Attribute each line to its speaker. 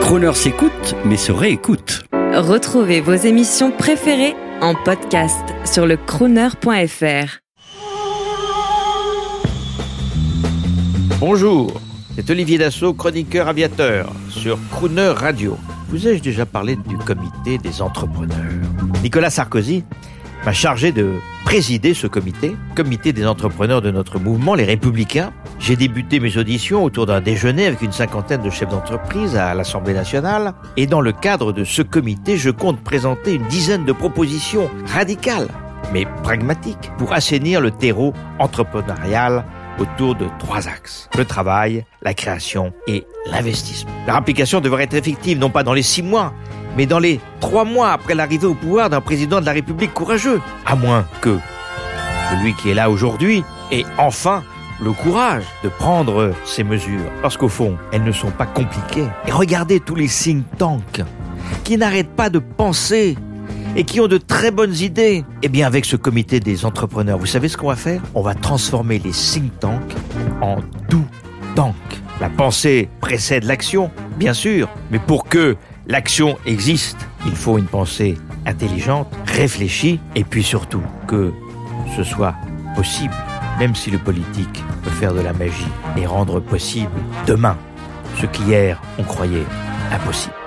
Speaker 1: Croner s'écoute, mais se réécoute.
Speaker 2: Retrouvez vos émissions préférées en podcast sur le crooner.fr.
Speaker 3: Bonjour, c'est Olivier Dassault, chroniqueur aviateur sur Crooner Radio. Vous ai-je déjà parlé du comité des entrepreneurs? Nicolas Sarkozy m'a chargé de présider ce comité, comité des entrepreneurs de notre mouvement, les Républicains. J'ai débuté mes auditions autour d'un déjeuner avec une cinquantaine de chefs d'entreprise à l'Assemblée nationale. Et dans le cadre de ce comité, je compte présenter une dizaine de propositions radicales, mais pragmatiques, pour assainir le terreau entrepreneurial autour de trois axes. Le travail, la création et l'investissement. Leur application devrait être effective non pas dans les six mois, mais dans les trois mois après l'arrivée au pouvoir d'un président de la République courageux. À moins que celui qui est là aujourd'hui ait enfin le courage de prendre ces mesures. Parce qu'au fond, elles ne sont pas compliquées. Et regardez tous les think tanks qui n'arrêtent pas de penser et qui ont de très bonnes idées. Eh bien, avec ce comité des entrepreneurs, vous savez ce qu'on va faire? On va transformer les think tanks en do tanks. La pensée précède l'action, bien sûr, mais pour que l'action existe, il faut une pensée intelligente, réfléchie, et puis surtout que ce soit possible, même si le politique peut faire de la magie et rendre possible demain ce qu'hier on croyait impossible.